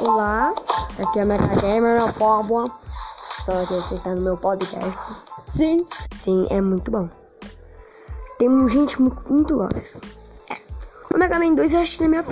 Olá, aqui é a Mega Gamer, meu povo. Estou aqui, você está no meu podcast. Sim, sim, é muito bom. Tem gente muito, muito gosta. É. O Mega Man 2 eu assisti na minha